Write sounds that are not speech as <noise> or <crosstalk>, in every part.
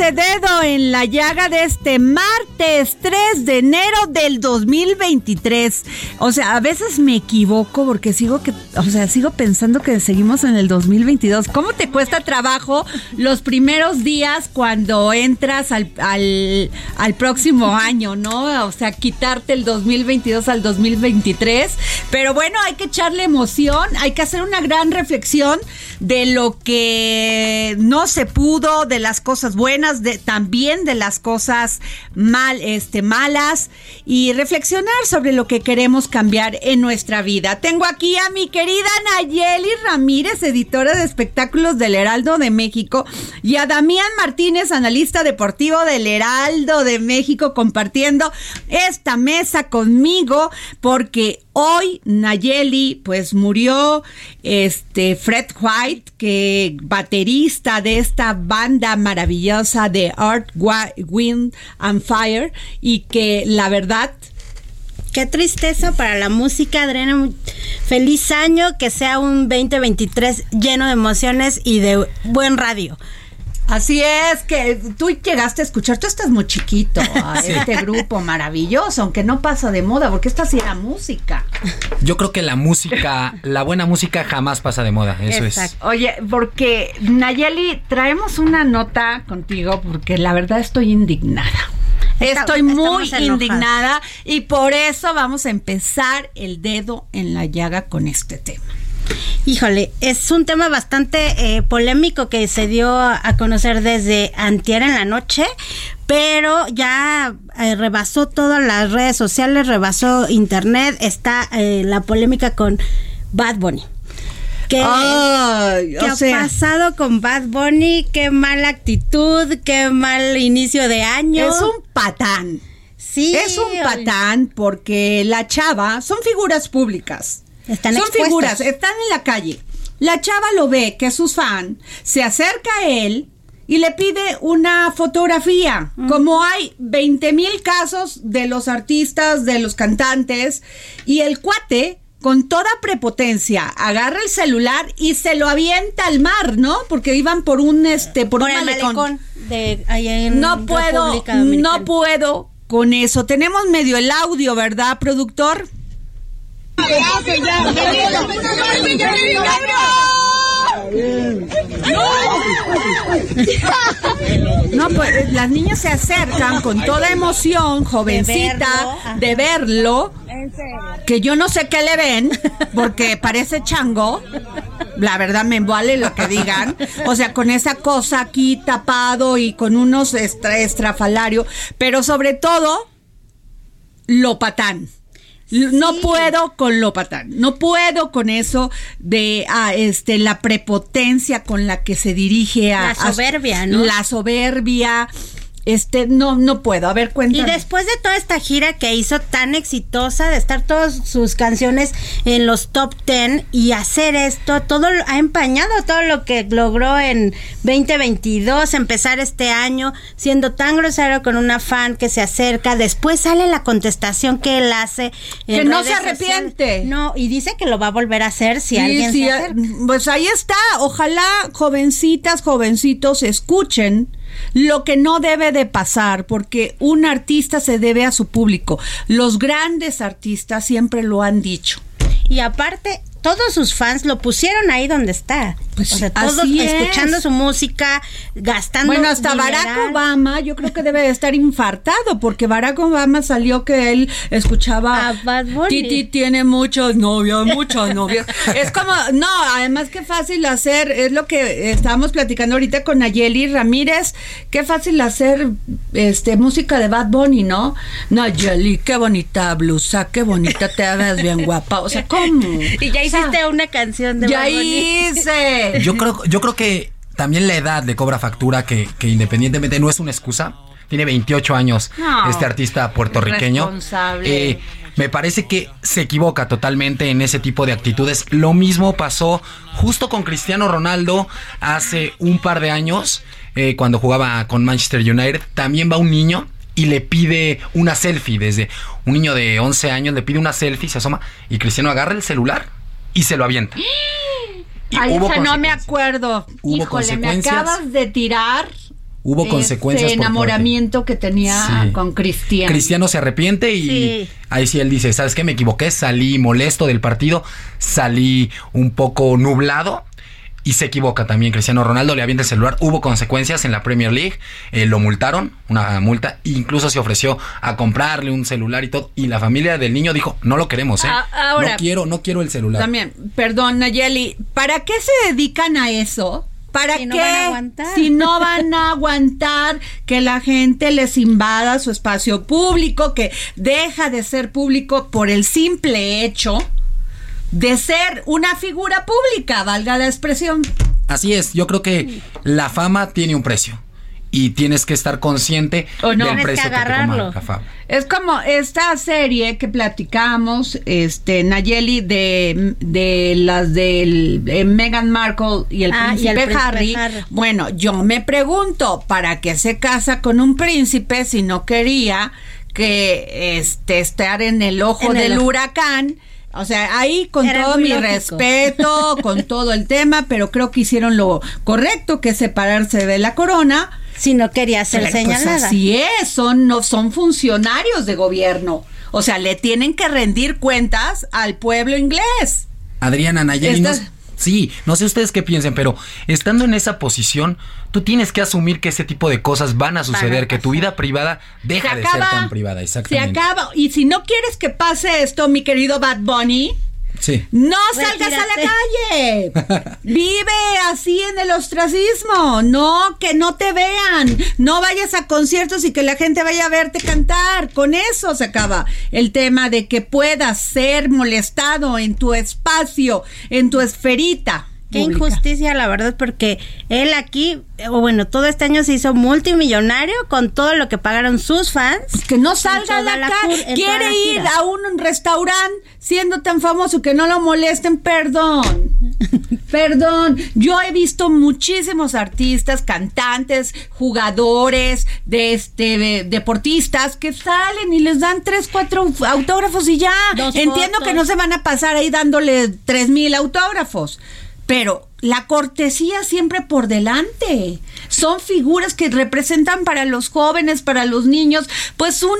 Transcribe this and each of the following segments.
Este dedo en la llaga de este martes 3 de enero del 2023. O sea, a veces me equivoco porque sigo que, o sea, sigo pensando que seguimos en el 2022. ¿Cómo te cuesta trabajo los primeros días cuando entras al, al, próximo año, no? O sea, quitarte el 2022 al 2023. Pero bueno, hay que echarle emoción, hay que hacer una gran reflexión de lo que no se pudo, de las cosas buenas, de, también de las cosas este, malas y reflexionar sobre lo que queremos cambiar en nuestra vida. Tengo aquí a mi querida Nayeli Ramírez, editora de espectáculos del Heraldo de México, y a Damián Martínez, analista deportivo del Heraldo de México, compartiendo esta mesa conmigo porque Hoy Nayeli pues murió este Fred White, que baterista de esta banda maravillosa de Art Wind and Fire y que la verdad Qué tristeza para la música, Adriana. Feliz año, que sea un 2023 lleno de emociones y de buen radio. Así es, que tú llegaste a escuchar, tú estás muy chiquito <laughs> a este grupo maravilloso, aunque no pasa de moda, porque esta sí era música. Yo creo que la música, la buena música jamás pasa de moda, eso Exacto. es. Oye, porque Nayeli, traemos una nota contigo porque la verdad estoy indignada. Estoy muy indignada y por eso vamos a empezar el dedo en la llaga con este tema. Híjole, es un tema bastante eh, polémico que se dio a conocer desde antier en la noche, pero ya eh, rebasó todas las redes sociales, rebasó internet, está eh, la polémica con Bad Bunny. ¿Qué, ha sea, pasado con Bad Bunny? Qué mala actitud, qué mal inicio de año. es un patán. sí, Es un patán porque la chava son figuras públicas. Están son expuestos. figuras, están en la calle. La chava lo ve, que es su fan, se acerca a él y le pide una fotografía. Como hay 20 mil casos de los artistas, de los cantantes, y el cuate, con toda prepotencia, agarra el celular y se lo avienta al mar, ¿no? Porque iban por un este, por, por un el malecón. malecón de allá en No puedo, no puedo con eso. Tenemos medio el audio, ¿verdad, productor? No, pues las niñas se acercan con toda emoción, jovencita, de verlo, que yo no sé qué le ven, porque parece chango. La verdad me vale lo que digan. O sea, con esa cosa aquí tapado y con unos estra, estrafalario, pero sobre todo lo patán. No Sí. puedo con lo patán, no puedo con eso de ah, este la prepotencia con la que se dirige a La a- soberbia, ¿no? La soberbia, este, no, no puedo. A ver, Y cuéntame. después de toda esta gira que hizo tan exitosa, de estar todas sus canciones en los top 10 y hacer esto, todo lo- ha empañado todo lo que logró en 2022, empezar este año siendo tan grosero con una fan que se acerca. Después sale la contestación que él hace. Que no se arrepiente. sociales. No, y dice que lo va a volver a hacer si Sí, alguien sí, se acerca. Pues ahí está. Ojalá jovencitas, jovencitos escuchen lo que no debe de pasar, porque un artista se debe a su público. Los grandes artistas siempre lo han dicho. Y aparte, todos sus fans lo pusieron ahí donde está. Pues o sea, todos es. escuchando su música, gastando. Bueno, hasta dineral. Barack Obama, yo creo que debe de estar infartado, porque Barack Obama salió que él escuchaba. A Bad Bunny. Titi tiene muchas novias, muchas novias. <laughs> es como, no, además qué fácil hacer, es lo que estábamos platicando ahorita con Nayeli Ramírez, qué fácil hacer este música de Bad Bunny, ¿no? Nayeli, qué bonita blusa, qué bonita te ves bien guapa. O sea, ¿cómo? <laughs> Y ya hiciste una canción de Ya Bad Bunny. hice. <laughs> Yo creo, yo creo que también la edad le cobra factura, que, que independientemente no es una excusa. Tiene 28 años No. este artista puertorriqueño. Responsable. Eh, me parece que se equivoca totalmente en ese tipo de actitudes. Lo mismo pasó justo con Cristiano Ronaldo hace un par de años, eh, cuando jugaba con Manchester United. También va un niño y le pide una selfie desde un niño de 11 años, le pide una selfie, se asoma y Cristiano agarra el celular y se lo avienta. <gasps> Y Ay, hubo esa no me consecuencias. acuerdo. Hubo Híjole, me consecuencias. acabas de tirar. Hubo ese consecuencias por enamoramiento que tenía Sí. con Cristian. Cristiano se arrepiente y Sí. ahí sí él dice, ¿sabes qué? Me equivoqué, salí molesto del partido, salí un poco nublado y se equivoca también. Cristiano Ronaldo le avienta el celular, hubo consecuencias en la Premier League, eh, lo multaron, una multa, incluso se ofreció a comprarle un celular y todo, y la familia del niño dijo, no lo queremos, ¿eh? Ah, ahora- no quiero, no quiero el celular. También, perdón, Nayeli, ¿para qué se dedican a eso? ¿Para Si qué? no van a aguantar. Si no van a aguantar que la gente les invada su espacio público, que deja de ser público por el simple hecho de ser una figura pública, valga la expresión. Así es, yo creo que la fama tiene un precio. Y tienes que estar consciente O no. del precio que, te agarrarlo. coma la fama. Es como esta serie que platicamos, este, Nayeli, de, de las del de Meghan Markle y el, Ah, y príncipe, el príncipe Harry. Harry. Bueno, yo me pregunto, ¿para qué se casa con un príncipe si no quería que este estar en el ojo En el del ojo. huracán? O sea, ahí con Era todo mi lógico. respeto, con <laughs> todo el tema, pero creo que hicieron lo correcto, que es separarse de la corona. Si no quería ser Pero, pues, señalada. así es, son, no, son funcionarios de gobierno. O sea, le tienen que rendir cuentas al pueblo inglés. Adriana Nayeli, sí, no sé ustedes qué piensen, pero estando en esa posición, tú tienes que asumir que ese tipo de cosas van a suceder, que tu vida privada deja de ser tan privada, Se exactamente. acaba. Y si no quieres que pase esto, mi querido Bad Bunny, Sí. no salgas a la calle. <laughs> Vive así en el ostracismo. No, que no te vean. No vayas a conciertos y que la gente vaya a verte cantar. Con eso se acaba el tema de que puedas ser molestado en tu espacio, en tu esferita. Qué pública. injusticia, la verdad, porque él aquí, o bueno, todo este año se hizo multimillonario con todo lo que pagaron sus fans. Que no salga a toda la la calle. cur- en toda Quiere ir a un restaurante siendo tan famoso que no lo molesten. Perdón. <laughs> Perdón. Yo he visto muchísimos artistas, cantantes, jugadores, de este de- deportistas que salen y les dan tres, cuatro autógrafos y ya. Dos Entiendo fotos. que no se van a pasar ahí dándole tres mil autógrafos. Pero la cortesía siempre por delante. Son figuras que representan para los jóvenes, para los niños, pues un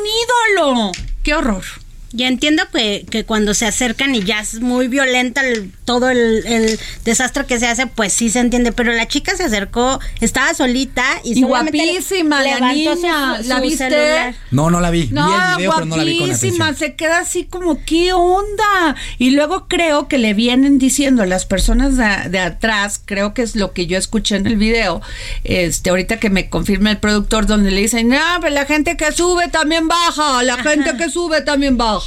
ídolo. ¡Qué horror! Ya entiendo que, que cuando se acercan y ya es muy violenta el- todo el, el desastre que se hace, pues sí se entiende. Pero la chica se acercó, estaba solita y, Y guapísima la levantó su- niña. ¿La su viste? celular. No, no la vi. No, vi el video, pero no la vi con atención. se queda así como, ¿qué onda? Y luego creo que le vienen diciendo las personas de, de atrás, creo que es lo que yo escuché en el video, este, ahorita que me confirma el productor, donde le dicen, no, pero la gente que sube también baja, la gente que sube también baja.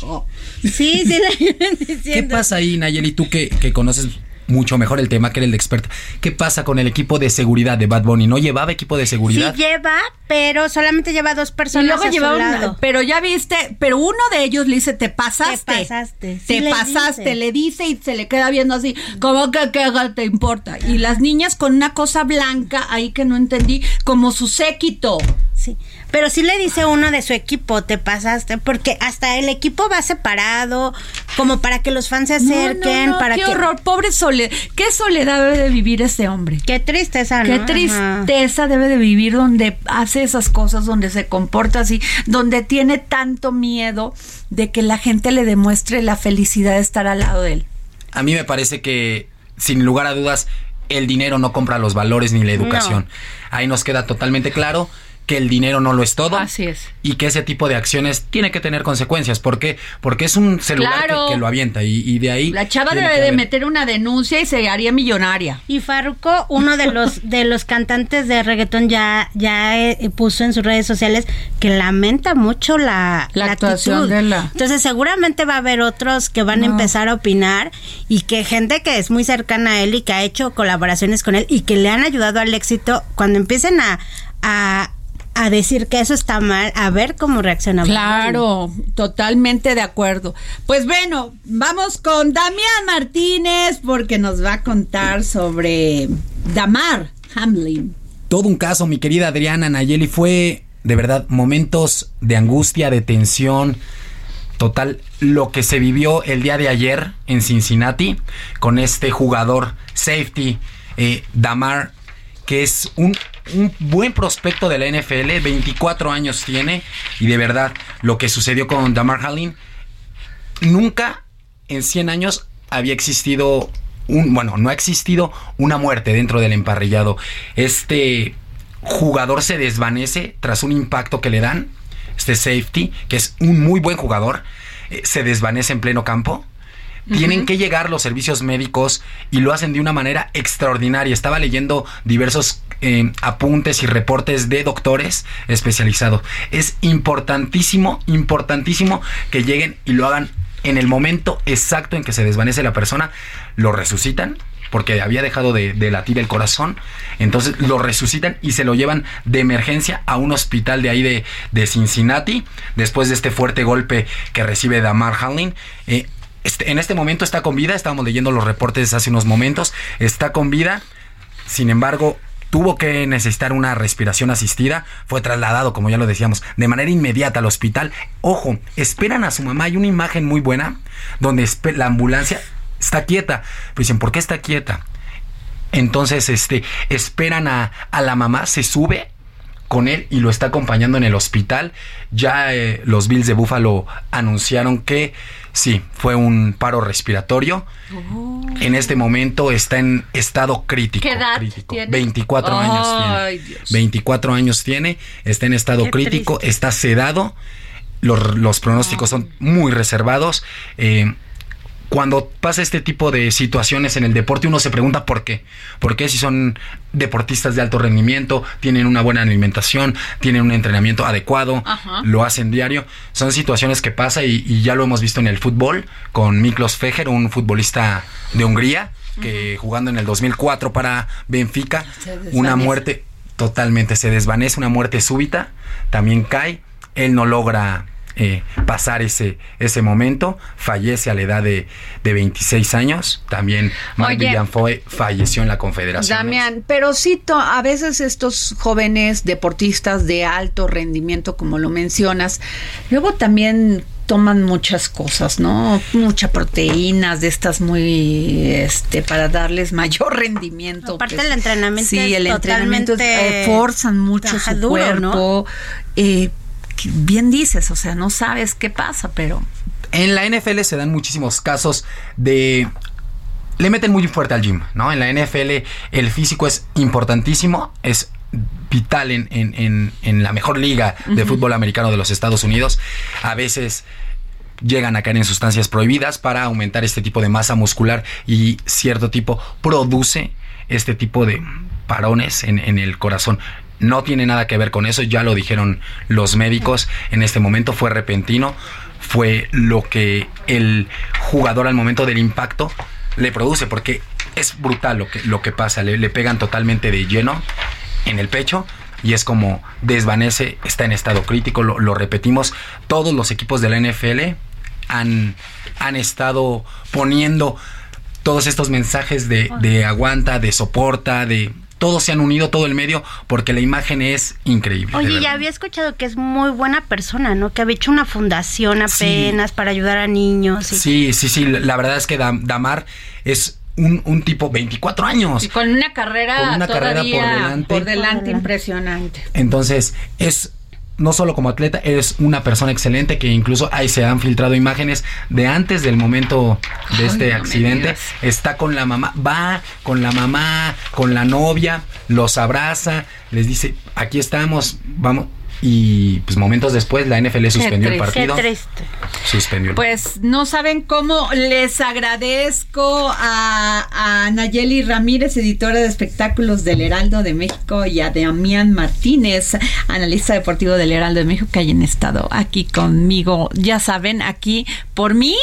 Sí, sí, vienen <laughs> ¿Qué pasa ahí, Nayeli? Tú que, que conoces mucho mejor el tema, que eres el experto. ¿Qué pasa con el equipo de seguridad de Bad Bunny? ¿No llevaba equipo de Sí seguridad? lleva, pero solamente lleva dos Y personas luego a su llevaron, lado. pero ya viste, pero uno de ellos le dice, te pasaste. Te pasaste, sí Te le pasaste, dice. le dice y se le queda viendo así, como que qué te importa. Y las niñas con una cosa blanca ahí que no entendí, como su séquito. Sí, pero sí le dice uno de su equipo, te pasaste, porque hasta el equipo va separado, como para que los fans se acerquen, no, no, para qué que... horror, pobre soledad. Qué soledad debe de vivir ese hombre. Qué tristeza, ¿no? Qué Ajá. tristeza debe de vivir donde hace esas cosas, donde se comporta así, donde tiene tanto miedo de que la gente le demuestre la felicidad de estar al lado de él. A mí me parece que, sin lugar a dudas, el dinero no compra los valores ni la educación. Ahí nos queda totalmente claro que el dinero no lo es todo. Así es. Y que ese tipo de acciones tiene que tener consecuencias. ¿Por qué? Porque es un celular Claro. que, que lo avienta y, y de ahí... La chava debe de meter una denuncia y se haría millonaria. Y Farruko, uno de los <laughs> de los cantantes de reggaetón ya ya eh, puso en sus redes sociales que lamenta mucho la, La actuación actitud. de la- Entonces seguramente va a haber otros que van a empezar a opinar y que gente que es muy cercana a él y que ha hecho colaboraciones con él y que le han ayudado al éxito cuando empiecen a a, a decir que eso está mal, a ver cómo reacciona. Claro, totalmente de acuerdo. Pues bueno, vamos con Damián Martínez porque nos va a contar sobre Damar Hamlin. todo un caso, mi querida Adriana Nayeli, fue de verdad momentos de angustia, de tensión. Total, lo que se vivió el día de ayer en Cincinnati con este jugador safety, eh, Damar, que es un, un buen prospecto de la NFL, 24 años tiene, y de verdad, lo que sucedió con Damar Hamlin, nunca en 100 años había existido un, bueno, no ha existido una muerte dentro del emparrillado. Este jugador se desvanece tras un impacto que le dan, este safety, que es un muy buen jugador, eh, se desvanece en pleno campo. Tienen que llegar los servicios médicos y lo hacen de una manera extraordinaria. Estaba leyendo diversos eh, apuntes y reportes de doctores especializados. Es importantísimo, importantísimo que lleguen y lo hagan en el momento exacto en que se desvanece la persona. Lo resucitan porque había dejado de, de latir el corazón. Entonces lo resucitan y se lo llevan de emergencia a un hospital de ahí de, de Cincinnati después de este fuerte golpe que recibe Damar Hamlin. Eh, este- en este momento está con vida, estábamos leyendo los reportes hace unos momentos, está con vida, sin embargo, tuvo que necesitar una respiración asistida, fue trasladado, como ya lo decíamos, de manera inmediata al hospital. Ojo, esperan a su mamá, hay una imagen muy buena donde la ambulancia está quieta. Pues dicen, ¿por qué está quieta? Entonces, este, esperan a, la mamá, se sube con él y lo está acompañando en el hospital. Ya eh, los Bills de Buffalo anunciaron que sí, fue un paro respiratorio. En este momento está en estado crítico. ¿Qué edad crítico. tiene? 24 años tiene. Dios. 24 años tiene, está en estado Qué crítico, triste. está sedado. Los, los pronósticos son muy reservados. Eh, cuando pasa este tipo de situaciones en el deporte, uno se pregunta por qué. ¿Por qué si son deportistas de alto rendimiento, tienen una buena alimentación, tienen un entrenamiento adecuado, Ajá. lo hacen diario? Son situaciones que pasa y, y ya lo hemos visto en el fútbol con Miklos Fejer, un futbolista de Hungría, que jugando en el 2004 para Benfica, una muerte totalmente, se desvanece, una muerte súbita, también cae, él no logra eh, pasar ese, ese momento, fallece a la edad de, de 26 años, también Mark Oye. Villanfoe falleció en la Confederación. Damián, pero sí, a veces estos jóvenes deportistas de alto rendimiento, como lo mencionas, luego también toman muchas cosas, ¿no? Mucha proteínas de estas muy, este, para darles mayor <laughs> rendimiento. Aparte pues. el entrenamiento Sí, es el entrenamiento eh, forzan mucho su duro, ¿no? cuerpo. eh, bien dices, o sea, no sabes qué pasa, pero En la NFL se dan muchísimos casos de... Le meten muy fuerte al gym, ¿no? En la NFL el físico es importantísimo, es vital en, en- en- en la mejor liga de fútbol americano de los Estados Unidos. A veces llegan a caer en sustancias prohibidas para aumentar este tipo de masa muscular y cierto tipo produce este tipo de parones en, en el corazón. No tiene nada que ver con eso, ya lo dijeron los médicos. En este momento fue repentino, fue lo que el jugador al momento del impacto le produce, porque es brutal lo que, lo que pasa, le, le pegan totalmente de lleno en el pecho y es como desvanece, está en estado crítico, lo, lo repetimos, todos los equipos de la NFL han, han estado poniendo todos estos mensajes de, de aguanta, de soporta, de todos se han unido, todo el medio, porque la imagen es increíble. Oye, ya había escuchado que es muy buena persona, ¿no? Que había hecho una fundación apenas para ayudar a niños. y- Sí, sí, sí, la verdad es que Dam- Damar es un, un tipo 24 años. Y con una carrera Con una carrera por delante. por delante impresionante. Entonces, es no solo como atleta, es una persona excelente que incluso ahí se han filtrado imágenes de antes del momento de Ay, este no accidente. Está con la mamá, va con la mamá, con la novia, los abraza, les dice, aquí estamos, vamos. Y pues momentos después la NFL suspendió el triste, Qué partido. triste. Suspendió el Pues no saben cómo les agradezco a, a Nayeli Ramírez, editora de espectáculos del Heraldo de México, y a Damián Martínez, analista deportivo del Heraldo de México, que hayan estado aquí conmigo. Ya saben, aquí por mí.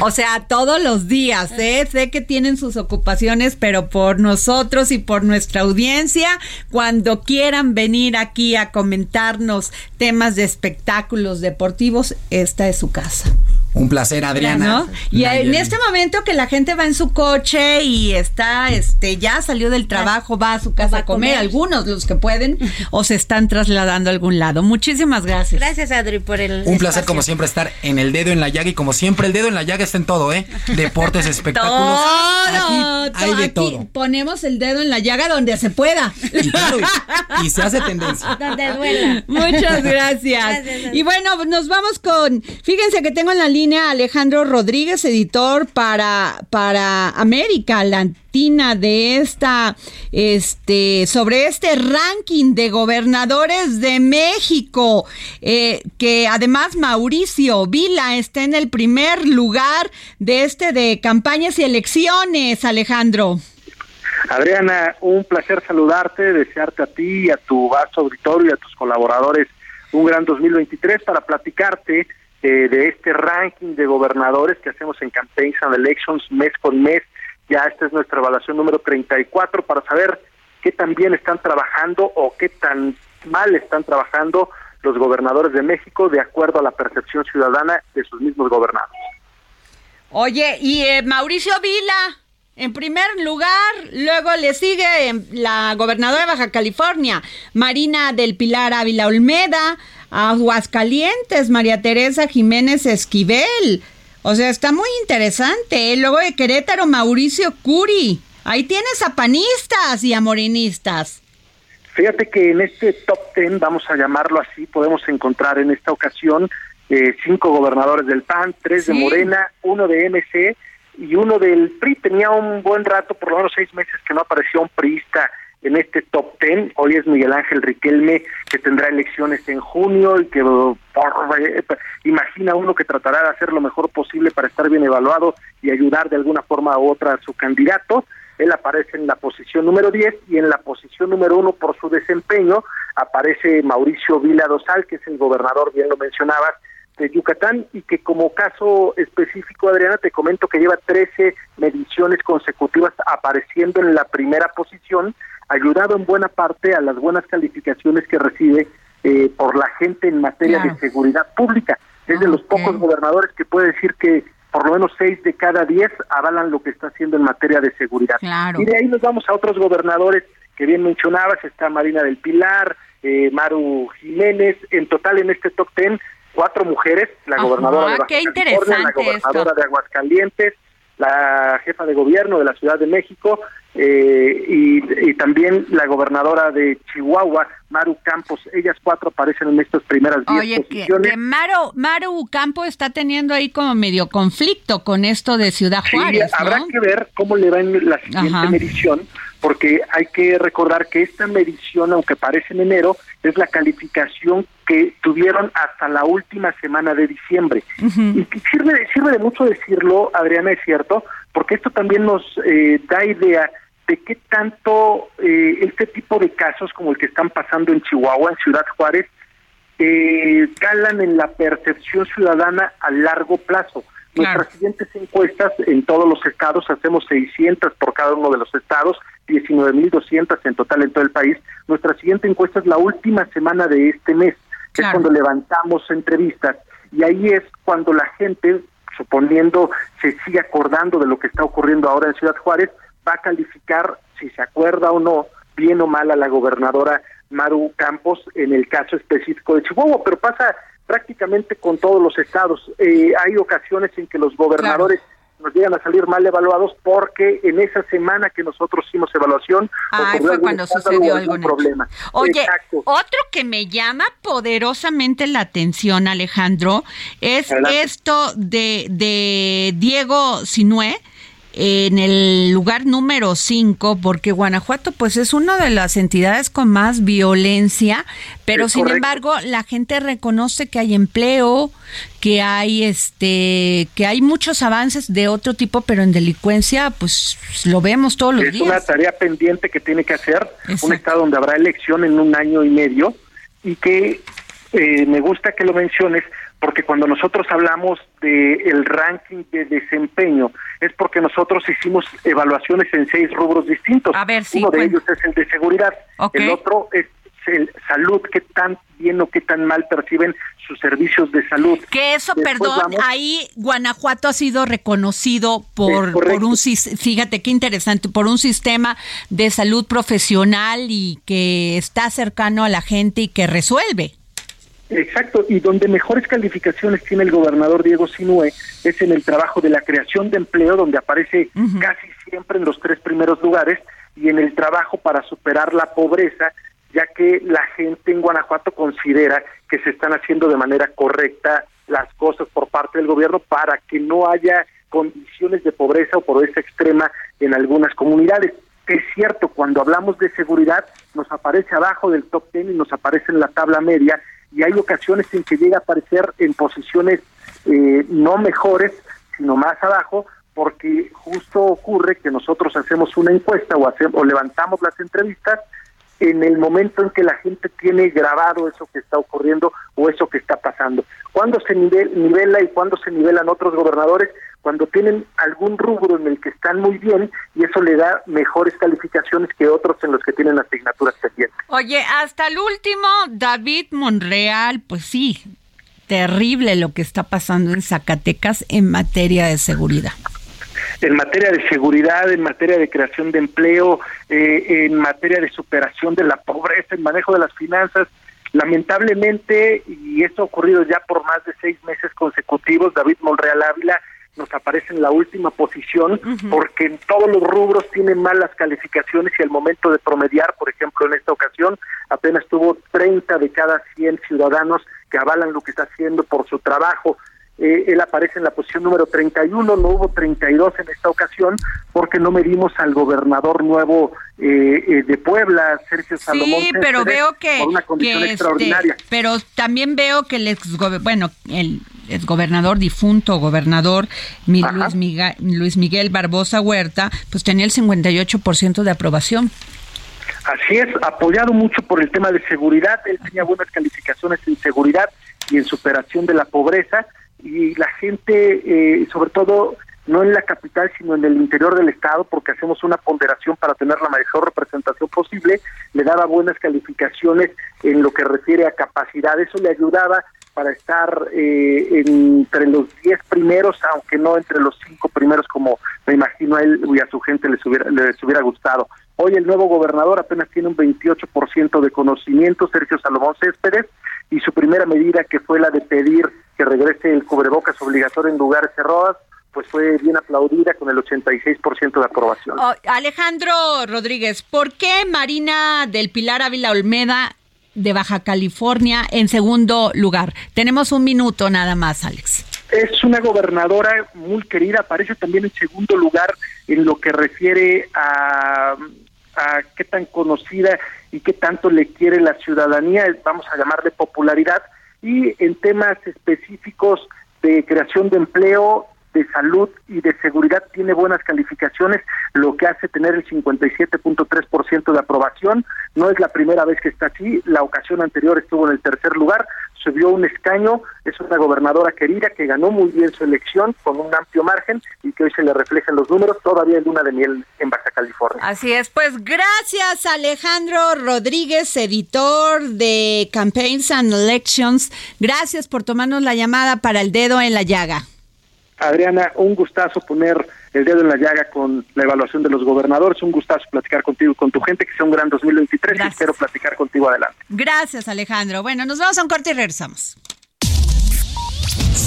O sea, todos los días, ¿eh? Sé que tienen sus ocupaciones, pero por nosotros y por nuestra audiencia, cuando quieran venir aquí a comentarnos temas de espectáculos deportivos, esta es su casa. Un placer, Adriana. ¿no? Y en este momento que la gente va en su coche y está, este, ya salió del trabajo, va a su casa a a comer, comer. algunos los que pueden, <laughs> o se están trasladando a algún lado. Muchísimas gracias. Gracias, Adri, por el. Un placer como siempre estar en el dedo en la llaga y como siempre el dedo en la llaga está en todo, ¿eh? Deportes, <laughs> espectáculos. Todo, Aquí hay todo, de aquí todo. ponemos el dedo en la llaga donde se pueda. Y, claro, y- y se hace tendencia. <laughs> Donde duela. Muchas gracias. Gracias. Y bueno, nos vamos con, fíjense que tengo en la línea Alejandro Rodríguez, editor para, para América Latina de esta, este, sobre este ranking de gobernadores de México, eh, que además Mauricio Vila está en el primer lugar de este de campañas y elecciones, Alejandro. Adriana, un placer saludarte, desearte a ti y a tu vasto auditorio y a tus colaboradores un gran 2023 para platicarte eh, de este ranking de gobernadores que hacemos en Campaigns and Elections mes con mes. Ya esta es nuestra evaluación número 34 para saber qué tan bien están trabajando o qué tan mal están trabajando los gobernadores de México de acuerdo a la percepción ciudadana de sus mismos gobernados. Oye, y eh, Mauricio Vila, en primer lugar, luego le sigue eh, la gobernadora de Baja California, Marina del Pilar Ávila Olmeda, Aguascalientes, María Teresa Jiménez Esquivel. O sea, está muy interesante. Luego de Querétaro, Mauricio Curi. Ahí tienes a panistas y a morenistas. Fíjate que en este top ten, vamos a llamarlo así, podemos encontrar en esta ocasión eh, cinco gobernadores del PAN, tres de. Morena, uno de MC y uno del PRI. Tenía un buen rato, por lo menos seis meses, que no apareció un priista en este top ten. Hoy es Miguel Ángel Riquelme, que tendrá elecciones en junio y que por- eh, imagina uno que tratará de hacer lo mejor posible para estar bien evaluado y ayudar de alguna forma u otra a su candidato. Él aparece en la posición número 10 y en la posición número 1 por su desempeño aparece Mauricio Vila Dosal, que es el gobernador, bien lo mencionabas, de Yucatán y que como caso específico, Adriana, te comento que lleva 13 mediciones consecutivas apareciendo en la primera posición, ayudado en buena parte a las buenas calificaciones que recibe eh, por la gente en materia Claro. de seguridad pública. Es de los pocos gobernadores que puede decir que por lo menos seis de cada diez avalan lo que está haciendo en materia de seguridad. Claro. Y de ahí nos vamos a otros gobernadores que bien mencionabas, está Marina del Pilar, eh, Maru Jiménez, en total en este top ten, cuatro mujeres, la Ajá, gobernadora de Baja California, la gobernadora esto. de Aguascalientes, la jefa de gobierno de la Ciudad de México eh, y, y también la gobernadora de Chihuahua, Maru Campos. Ellas cuatro aparecen en estas primeras diez Oye, posiciones. que Maru, Maru Campo está teniendo ahí como medio conflicto con esto de Ciudad Sí, Juárez, habrá ¿no? que ver cómo le va en la siguiente Ajá. medición, porque hay que recordar que esta medición, aunque parece en enero, es la calificación que tuvieron hasta la última semana de diciembre. Y que sirve, sirve de mucho decirlo, Adriana, es cierto, porque esto también nos eh, da idea de qué tanto eh, este tipo de casos como el que están pasando en Chihuahua, en Ciudad Juárez, eh, calan en la percepción ciudadana a largo plazo. Claro. Nuestras siguientes encuestas en todos los estados, hacemos 600 por cada uno de los estados, 19.200 en total en todo el país. Nuestra siguiente encuesta es la última semana de este mes, Claro. es cuando levantamos entrevistas. Y ahí es cuando la gente, suponiendo se sigue acordando de lo que está ocurriendo ahora en Ciudad Juárez, va a calificar si se acuerda o no, bien o mal, a la gobernadora Maru Campos en el caso específico de Chihuahua, pero pasa prácticamente con todos los estados. Eh, hay ocasiones en que los gobernadores nos llegan a salir mal evaluados porque en esa semana que nosotros hicimos evaluación Ay, ocurrió fue cuando sucedió algún problema. Oye, Exacto. otro que me llama poderosamente la atención, Alejandro, es Adelante. esto de, de Diego Sinué en el lugar número 5, porque Guanajuato pues es una de las entidades con más violencia, pero Es sin correcto. embargo la gente reconoce que hay empleo, que hay este que hay muchos avances de otro tipo, pero en delincuencia pues lo vemos todos los es días. una tarea pendiente que tiene que hacer Exacto. un estado donde habrá elección en un año y medio y que eh, me gusta que lo menciones porque cuando nosotros hablamos de el ranking de desempeño es porque nosotros hicimos evaluaciones en seis rubros distintos. A ver, sí, Uno de ellos es el de seguridad, el otro es el salud, qué tan bien o qué tan mal perciben sus servicios de salud. Que eso, Después perdón, vamos- ahí Guanajuato ha sido reconocido por, por un, fíjate qué interesante, por un sistema de salud profesional y que está cercano a la gente y que resuelve. Exacto, y donde mejores calificaciones tiene el gobernador Diego Sinue es en el trabajo de la creación de empleo, donde aparece casi siempre en los tres primeros lugares, y en el trabajo para superar la pobreza, ya que la gente en Guanajuato considera que se están haciendo de manera correcta las cosas por parte del gobierno para que no haya condiciones de pobreza o pobreza extrema en algunas comunidades. Es cierto, cuando hablamos de seguridad nos aparece abajo del top 10 y nos aparece en la tabla media y hay ocasiones en que llega a aparecer en posiciones eh, no mejores, sino más abajo, porque justo ocurre que nosotros hacemos una encuesta o, hacemos, o levantamos las entrevistas en el momento en que la gente tiene grabado eso que está ocurriendo o eso que está pasando. ¿Cuándo se nivel, nivela y cuándo se nivelan otros gobernadores? Cuando tienen algún rubro en el que están muy bien y eso le da mejores calificaciones que otros en los que tienen asignaturas pendientes. Oye, hasta el último, David Monreal, pues sí, terrible lo que está pasando en Zacatecas en materia de seguridad. En materia de seguridad, en materia de creación de empleo, eh, en materia de superación de la pobreza, en manejo de las finanzas. Lamentablemente, y esto ha ocurrido ya por más de seis meses consecutivos, David Monreal Ávila nos aparece en la última posición porque en todos los rubros tiene malas calificaciones y al momento de promediar, por ejemplo, en esta ocasión, apenas tuvo 30 de cada 100 ciudadanos que avalan lo que está haciendo por su trabajo. Eh, él aparece en la posición número 31, no hubo 32 en esta ocasión porque no medimos al gobernador nuevo eh, eh, de Puebla, Sergio Salomón. Sí, pero Céspedes, veo que, por una condición que, este, extraordinaria. pero también veo que el ex bueno, el exgobernador difunto, gobernador Mi- Ajá. Luis, Miga- Luis Miguel Barbosa Huerta, pues tenía el 58% de aprobación. Así es, apoyado mucho por el tema de seguridad, él tenía buenas calificaciones en seguridad y en superación de la pobreza y la gente, eh, sobre todo no en la capital, sino en el interior del estado, porque hacemos una ponderación para tener la mejor representación posible, le daba buenas calificaciones en lo que refiere a capacidad, eso le ayudaba para estar eh, entre los 10 primeros, aunque no entre los 5 primeros, como me imagino a él y a su gente les hubiera, les hubiera gustado. Hoy el nuevo gobernador apenas tiene un 28% de conocimiento, Sergio Salomón Céspedes, y su primera medida, que fue la de pedir que regrese el cubrebocas obligatorio en lugares cerrados, pues fue bien aplaudida con el 86% de aprobación. Oh, Alejandro Rodríguez, ¿por qué Marina del Pilar Ávila Olmeda de Baja California en segundo lugar? Tenemos un minuto nada más, Alex. Es una gobernadora muy querida, aparece también en segundo lugar en lo que refiere a, a qué tan conocida y qué tanto le quiere la ciudadanía, vamos a llamarle popularidad, y en temas específicos de creación de empleo, de salud y de seguridad tiene buenas calificaciones, lo que hace tener el 57.3% de aprobación. No es la primera vez que está aquí, la ocasión anterior estuvo en el tercer lugar, subió un escaño, es una gobernadora querida que ganó muy bien su elección con un amplio margen y que hoy se le reflejan los números todavía en luna de miel en Baja California. Así es, pues gracias Alejandro Rodríguez, editor de Campaigns and Elections. Gracias por tomarnos la llamada para el dedo en la llaga. Adriana, un gustazo poner el dedo en la llaga con la evaluación de los gobernadores, un gustazo platicar contigo y con tu gente, que sea un gran 2023 Gracias. y espero platicar contigo adelante. Gracias Alejandro. Bueno, nos vamos a un corte y regresamos.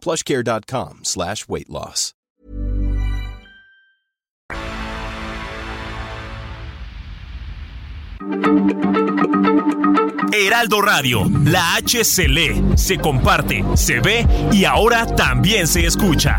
plushcare.com slash weight loss. Heraldo Radio, la H se lee, se comparte, se ve y ahora también se escucha.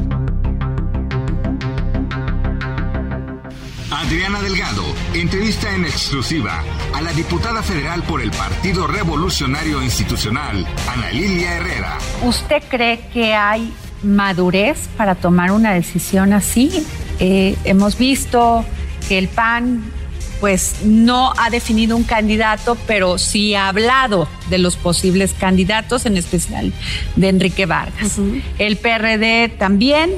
Adriana Delgado entrevista en exclusiva a la diputada federal por el Partido Revolucionario Institucional, Ana Lilia Herrera. ¿Usted cree que hay madurez para tomar una decisión así? Eh, hemos visto que el PAN pues no ha definido un candidato, pero sí ha hablado de los posibles candidatos, en especial de Enrique Vargas. El PRD también.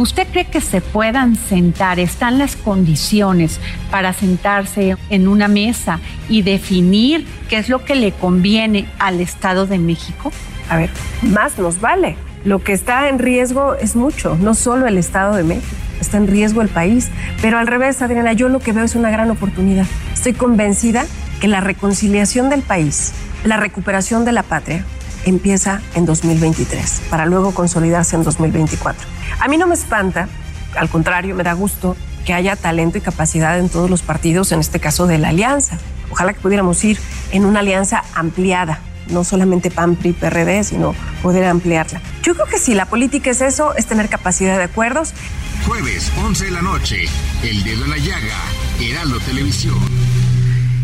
¿Usted cree que se puedan sentar, están las condiciones para sentarse en una mesa y definir qué es lo que le conviene al Estado de México? A ver, más nos vale. Lo que está en riesgo es mucho, no solo el Estado de México, está en riesgo el país. Pero al revés, Adriana, yo lo que veo es una gran oportunidad. Estoy convencida que la reconciliación del país, la recuperación de la patria, empieza en 2023, para luego consolidarse en 2024. A mí no me espanta, al contrario, me da gusto que haya talento y capacidad en todos los partidos, en este caso de la alianza. Ojalá que pudiéramos ir en una alianza ampliada, no solamente PAN, PRI, PRD, sino poder ampliarla. Yo creo que si la política es eso, es tener capacidad de acuerdos. Jueves, 11 de la noche, El Dedo en la Llaga, Heraldo Televisión.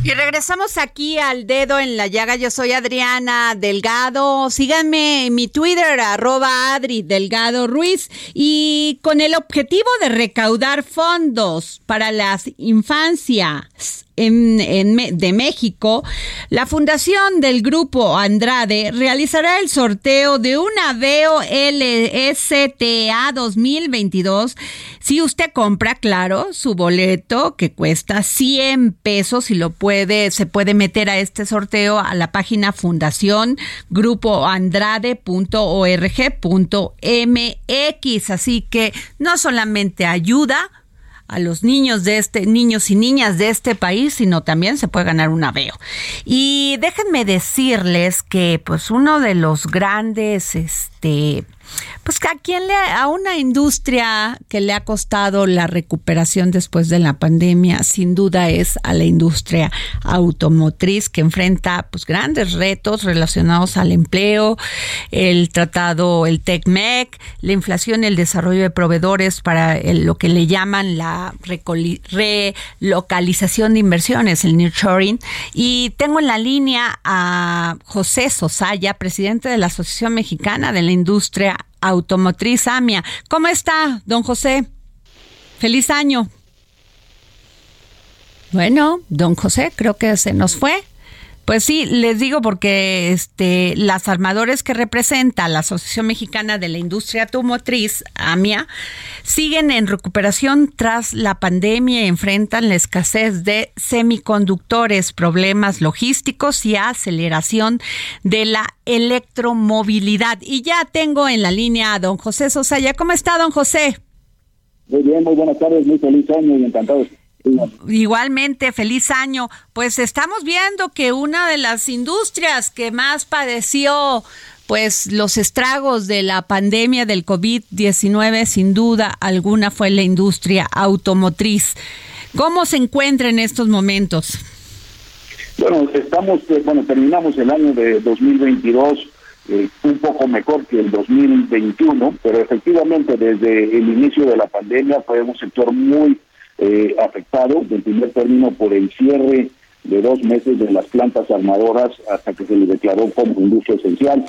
Y regresamos aquí al dedo en la llaga. Yo soy Adriana Delgado. Síganme en mi Twitter, arroba Adri Delgado Ruiz. Y con el objetivo de recaudar fondos para las infancias en, de México, la fundación del grupo Andrade realizará el sorteo de un Aveo LSTA 2022. Si usted compra, claro, su boleto que cuesta 100 pesos y lo puede, se puede meter a este sorteo a la página fundación grupoandrade.org.mx. Así que no solamente ayuda, a los niños de este, niños y niñas de este país, sino también se puede ganar un aveo. Y déjenme decirles que, pues, uno de los grandes, este, Pues a quién le, a una industria que le ha costado la recuperación después de la pandemia, sin duda es a la industria automotriz que enfrenta pues grandes retos relacionados al empleo, el tratado, el TECMEC, la inflación el desarrollo de proveedores para lo que le llaman la relocalización de inversiones, el nearshoring. Y tengo en la línea a José Sosaya, presidente de la Asociación Mexicana de la Industria Automotriz AMIA. ¿Cómo está, don José? Feliz año. Bueno, don José, creo que se nos fue. Pues sí, les digo porque este las armadores que representa la Asociación Mexicana de la Industria Automotriz, AMIA, siguen en recuperación tras la pandemia y enfrentan la escasez de semiconductores, problemas logísticos y aceleración de la electromovilidad. Y ya tengo en la línea a don José Sosaya. ¿Cómo está, don José? Muy bien, muy buenas tardes, muy feliz año y encantado. Igualmente, feliz año. Pues estamos viendo que una de las industrias que más padeció pues los estragos de la pandemia del COVID-19 sin duda alguna fue la industria automotriz. ¿Cómo se encuentra en estos momentos? Bueno, estamos, eh, bueno, terminamos el año de 2022 eh, un poco mejor que el 2021, pero efectivamente desde el inicio de la pandemia fue un sector muy eh, afectado, en primer término por el cierre de dos meses de las plantas armadoras hasta que se le declaró como industria esencial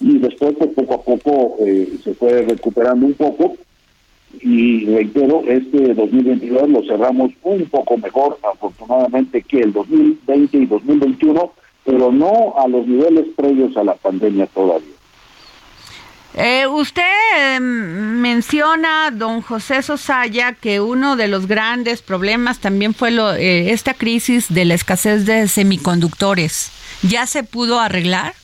y después pues poco a poco eh, se fue recuperando un poco y reitero, este 2022 lo cerramos un poco mejor afortunadamente que el 2020 y 2021, pero no a los niveles previos a la pandemia todavía. Eh, usted eh, menciona, don José Sosaya, que uno de los grandes problemas también fue lo, eh, esta crisis de la escasez de semiconductores. ¿Ya se pudo arreglar?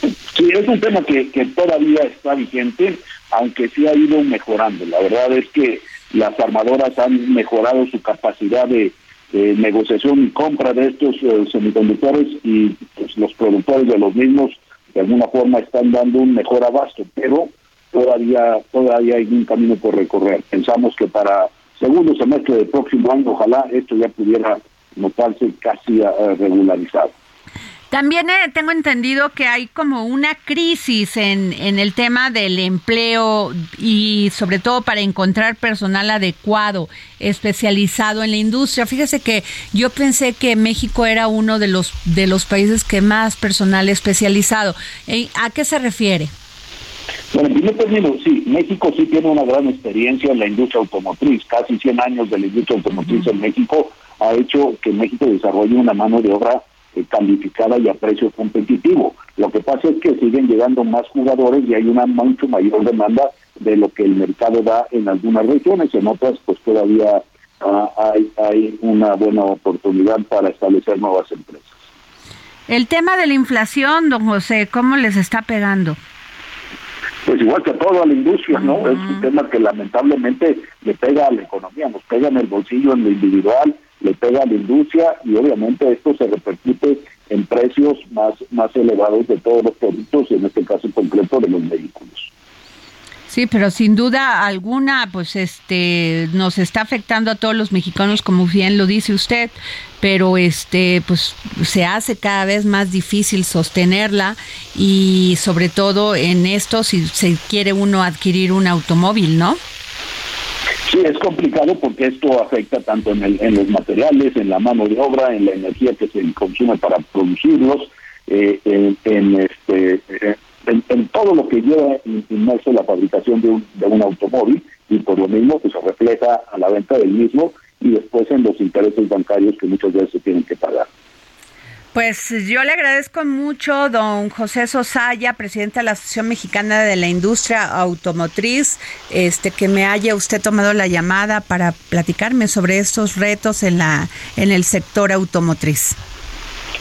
Sí, es un tema que, que todavía está vigente, aunque sí ha ido mejorando. La verdad es que las armadoras han mejorado su capacidad de, de negociación y compra de estos eh, semiconductores y pues, los productores de los mismos de alguna forma están dando un mejor abasto, pero todavía todavía hay un camino por recorrer. Pensamos que para segundo semestre del próximo año, ojalá esto ya pudiera notarse casi eh, regularizado. También eh, tengo entendido que hay como una crisis en, en el tema del empleo y sobre todo para encontrar personal adecuado, especializado en la industria. Fíjese que yo pensé que México era uno de los, de los países que más personal especializado. Eh, ¿A qué se refiere? Bueno, en primer término, sí, México sí tiene una gran experiencia en la industria automotriz. Casi 100 años de la industria automotriz en México ha hecho que México desarrolle una mano de obra calificada y a precio competitivo. Lo que pasa es que siguen llegando más jugadores y hay una mucho mayor demanda de lo que el mercado da en algunas regiones. En otras, pues todavía ah, hay, hay una buena oportunidad para establecer nuevas empresas. El tema de la inflación, don José, ¿cómo les está pegando? pues igual que a toda la industria, ¿no? Es un tema que lamentablemente le pega a la economía, nos pega en el bolsillo, en lo individual, le pega a la industria y obviamente esto se repercute en precios más, más elevados de todos los productos, en este caso concreto de los vehículos. Sí, pero sin duda alguna, pues este nos está afectando a todos los mexicanos, como bien lo dice usted, pero este, pues se hace cada vez más difícil sostenerla y sobre todo en esto si se quiere uno adquirir un automóvil, ¿no? Sí, es complicado porque esto afecta tanto en, el, en los materiales, en la mano de obra, en la energía que se consume para producirlos, eh, en, este, eh, todo lo que lleva inmerso la fabricación de un, de un automóvil y por lo mismo pues, se refleja a la venta del mismo y después en los intereses bancarios que muchas veces se tienen que pagar. Pues yo le agradezco mucho, don José Sosaya, presidente de la Asociación Mexicana de la Industria Automotriz, este que me haya usted tomado la llamada para platicarme sobre estos retos en la en el sector automotriz.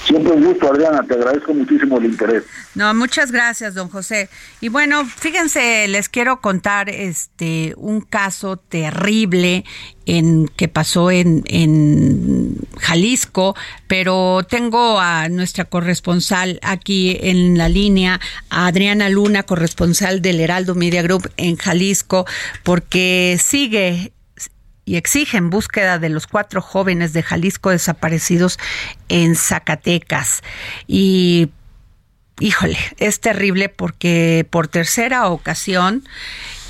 Siempre un gusto, Adriana, te agradezco muchísimo el interés. No, muchas gracias, don José. Y bueno, fíjense, les quiero contar este un caso terrible en que pasó en, en Jalisco, pero tengo a nuestra corresponsal aquí en la línea, a Adriana Luna, corresponsal del Heraldo Media Group en Jalisco, porque sigue y exigen búsqueda de los cuatro jóvenes de Jalisco desaparecidos en Zacatecas. Y híjole, es terrible porque por tercera ocasión,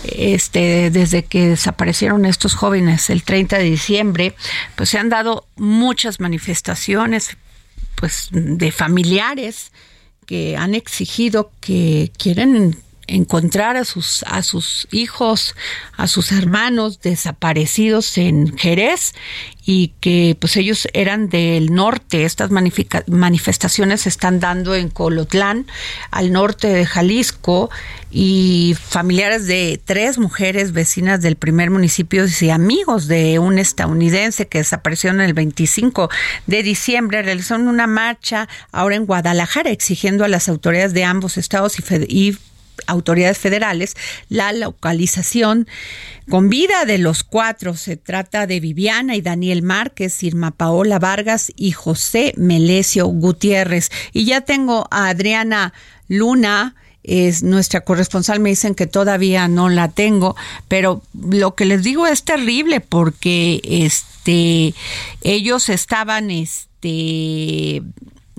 este, desde que desaparecieron estos jóvenes el 30 de diciembre, pues se han dado muchas manifestaciones, pues, de familiares que han exigido que quieren encontrar a sus a sus hijos, a sus hermanos desaparecidos en Jerez y que pues ellos eran del norte. Estas manifestaciones se están dando en Colotlán, al norte de Jalisco, y familiares de tres mujeres vecinas del primer municipio y amigos de un estadounidense que desapareció en el 25 de diciembre realizaron una marcha ahora en Guadalajara exigiendo a las autoridades de ambos estados y, y autoridades federales la localización con vida de los cuatro. Se trata de Viviana y Daniel Márquez, Irma Paola Vargas y José Melesio Gutiérrez. Y ya tengo a Adriana Luna es nuestra corresponsal, me dicen que todavía no la tengo, pero lo que les digo es terrible porque este ellos estaban este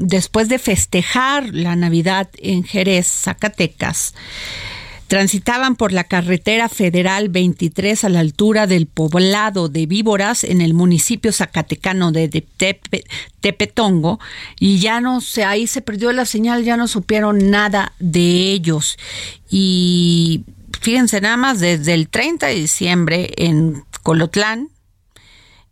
después de festejar la Navidad en Jerez, Zacatecas, transitaban por la carretera federal 23 a la altura del poblado de Víboras en el municipio zacatecano de Tepetongo y ya no sé, ahí se perdió la señal, ya no supieron nada de ellos. Y fíjense nada más, desde el 30 de diciembre en Colotlán,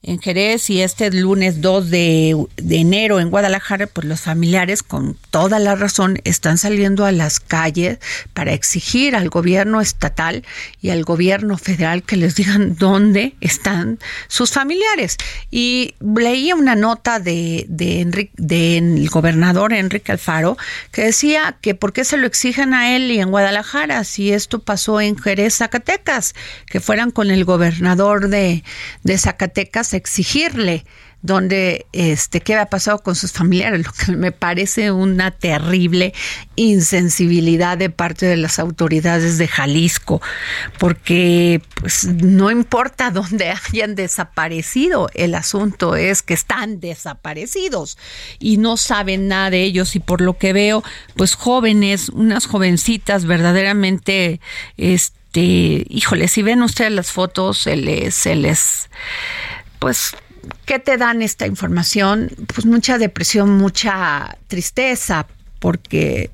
en Jerez y este lunes 2 de, enero en Guadalajara, pues los familiares con toda la razón están saliendo a las calles para exigir al gobierno estatal y al gobierno federal que les digan <laughs> dónde están sus familiares. Y leía una nota de, de Enrique, del gobernador Enrique Alfaro que decía que por qué se lo exigen a él y en Guadalajara si esto pasó en Jerez, Zacatecas, que fueran con el gobernador de, de Zacatecas exigirle donde este qué ha pasado con sus familiares, lo que me parece una terrible insensibilidad de parte de las autoridades de Jalisco, porque pues no importa dónde hayan desaparecido, el asunto es que están desaparecidos y no saben nada de ellos. Y por lo que veo, pues jóvenes, unas jovencitas verdaderamente este, híjole, si ven ustedes las fotos, se les se les pues, ¿qué te dan esta información? Pues mucha depresión, mucha tristeza, porque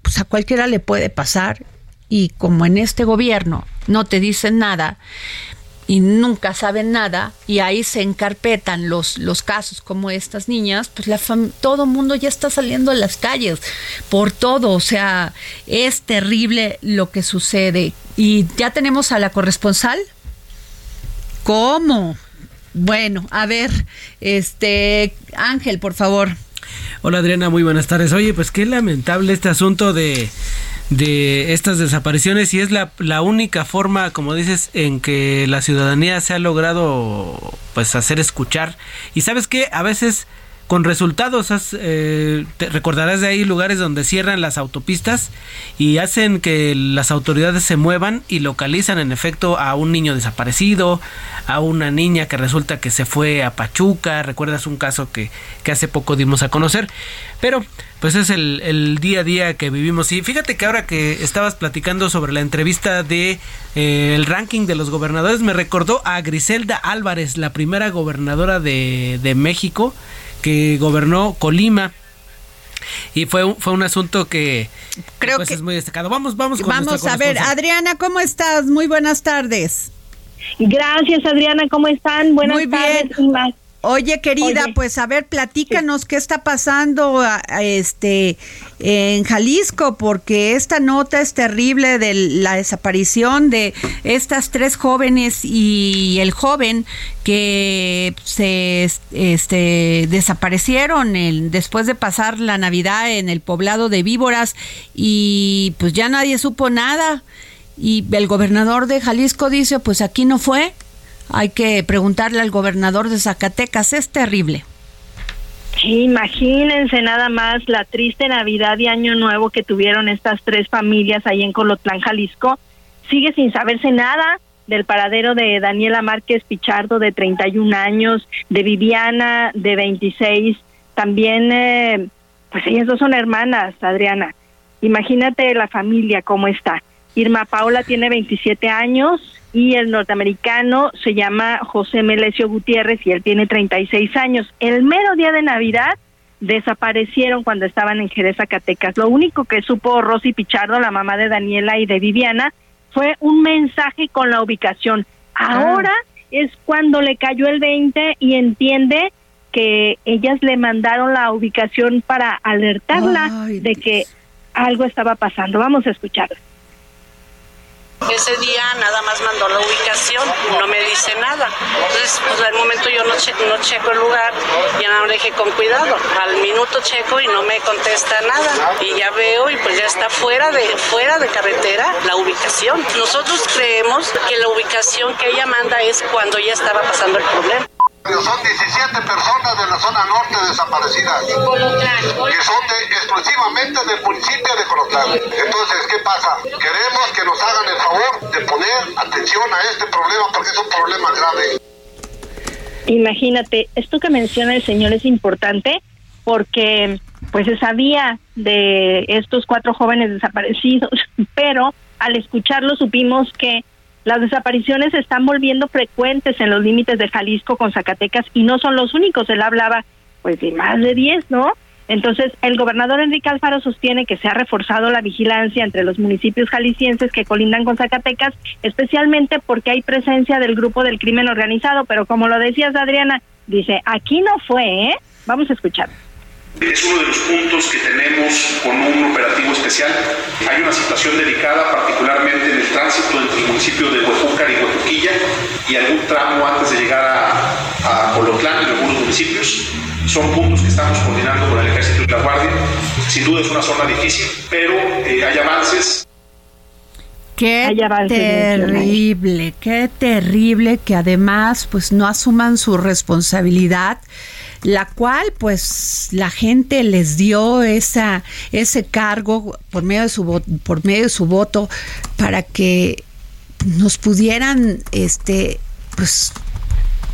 pues a cualquiera le puede pasar y como en este gobierno no te dicen nada y nunca saben nada y ahí se encarpetan los, los casos como estas niñas, pues la todo mundo ya está saliendo a las calles por todo, o sea, es terrible lo que sucede. Y ya tenemos a la corresponsal. ¿Cómo? Bueno, a ver, este Ángel, por favor. Hola Adriana, muy buenas tardes. Oye, pues qué lamentable este asunto de de estas desapariciones y es la, la única forma, como dices, en que la ciudadanía se ha logrado pues hacer escuchar. Y sabes que a veces con resultados. Eh, te recordarás de ahí lugares donde cierran las autopistas y hacen que las autoridades se muevan y localizan en efecto a un niño desaparecido, a una niña que resulta que se fue a Pachuca. Recuerdas un caso que, que hace poco dimos a conocer. Pero pues es el, el, día a día que vivimos. Y fíjate que ahora que estabas platicando sobre la entrevista de eh, el ranking de los gobernadores, me recordó a Griselda Álvarez, la primera gobernadora de, de México que gobernó Colima y fue un, fue un asunto que creo pues, que es muy destacado. Vamos, vamos con Vamos a ver, Adriana, ¿cómo estás? Muy buenas tardes. Gracias, Adriana, ¿cómo están? Buenas muy tardes. Bien. Oye, querida, Oye. pues a ver, platícanos qué está pasando a- a este en Jalisco, porque esta nota es terrible de la desaparición de estas tres jóvenes y el joven que se este, desaparecieron el- después de pasar la Navidad en el poblado de Víboras y pues ya nadie supo nada. Y el gobernador de Jalisco dice, pues aquí no fue. Hay que preguntarle al gobernador de Zacatecas, es terrible. Imagínense nada más la triste Navidad y Año Nuevo que tuvieron estas tres familias ahí en Colotlán, Jalisco. Sigue sin saberse nada del paradero de Daniela Márquez Pichardo, de 31 años, de Viviana, de 26. También, eh, pues ellas dos son hermanas, Adriana. Imagínate la familia cómo está. Irma Paula tiene 27 años y el norteamericano se llama José Melesio Gutiérrez y él tiene 36 años. El mero día de Navidad desaparecieron cuando estaban en Jerez, Zacatecas. Lo único que supo Rosy Pichardo, la mamá de Daniela y de Viviana, fue un mensaje con la ubicación. Ahora es cuando le cayó el 20 y entiende que ellas le mandaron la ubicación para alertarla de que algo estaba pasando. Vamos a escucharla. Ese día nada más mandó la ubicación, no me dice nada. Entonces, pues al momento yo no, che- no checo el lugar, ya no le dije con cuidado. Al minuto checo y no me contesta nada. Y ya veo y pues ya está fuera de, fuera de carretera la ubicación. Nosotros creemos que la ubicación que ella manda es cuando ya estaba pasando el problema. Son 17 personas de la zona norte desaparecidas, que son de- exclusivamente del municipio de Colotlán. Entonces, ¿qué pasa? Queremos que nos hagan el favor de poner atención a este problema porque es un problema grave. Imagínate, esto que menciona el señor es importante porque pues se sabía de estos cuatro jóvenes desaparecidos, <laughs> pero al escucharlo supimos que las desapariciones se están volviendo frecuentes en los límites de Jalisco con Zacatecas y no son los únicos, él hablaba pues de más de 10, ¿no? Entonces, el gobernador Enrique Alfaro sostiene que se ha reforzado la vigilancia entre los municipios jaliscienses que colindan con Zacatecas, especialmente porque hay presencia del grupo del crimen organizado, pero como lo decías Adriana, dice, aquí no fue, ¿eh? Vamos a escuchar. Es uno de los puntos que tenemos con un operativo especial. Hay una situación delicada, particularmente en el tránsito entre el municipio de Huejúcar y Huejuquilla y algún tramo antes de llegar a, a Colotlán y algunos municipios. Son puntos que estamos coordinando con el Ejército y la Guardia. Sin duda es una zona difícil, pero eh, hay avances. Qué terrible, qué terrible que además pues no asuman su responsabilidad la cual pues la gente les dio esa ese cargo por medio de su por medio de su voto para que nos pudieran este pues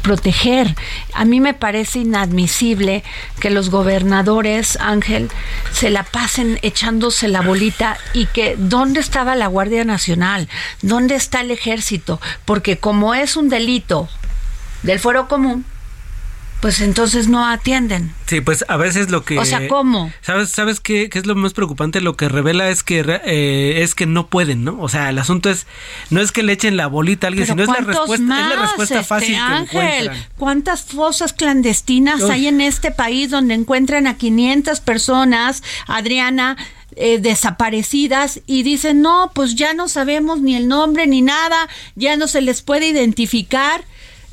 proteger. A mí me parece inadmisible que los gobernadores, Ángel, se la pasen echándose la bolita y que ¿dónde estaba la Guardia Nacional? ¿Dónde está el ejército? Porque como es un delito del fuero común, pues entonces no atienden. Sí, pues a veces lo que... O sea, ¿cómo? ¿Sabes, sabes qué, qué es lo más preocupante? Lo que revela es que eh, es que no pueden, ¿no? O sea, el asunto es, no es que le echen la bolita a alguien, sino es la ¿cuántos respuesta, es la respuesta este, fácil que encuentran. ¿Cuántas fosas clandestinas Uf. hay en este país donde encuentran a 500 personas, Adriana, eh, desaparecidas y dicen, no, pues ya no sabemos ni el nombre ni nada, ya no se les puede identificar?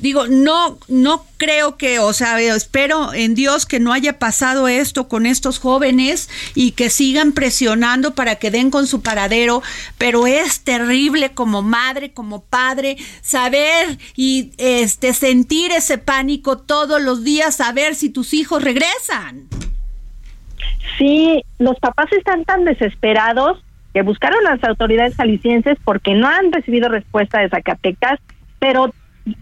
Digo, no, no creo que, o sea, espero en Dios que no haya pasado esto con estos jóvenes y que sigan presionando para que den con su paradero, pero es terrible como madre, como padre, saber y este sentir ese pánico todos los días, saber si tus hijos regresan. Sí, los papás están tan desesperados que buscaron las autoridades jaliscienses porque no han recibido respuesta de Zacatecas, pero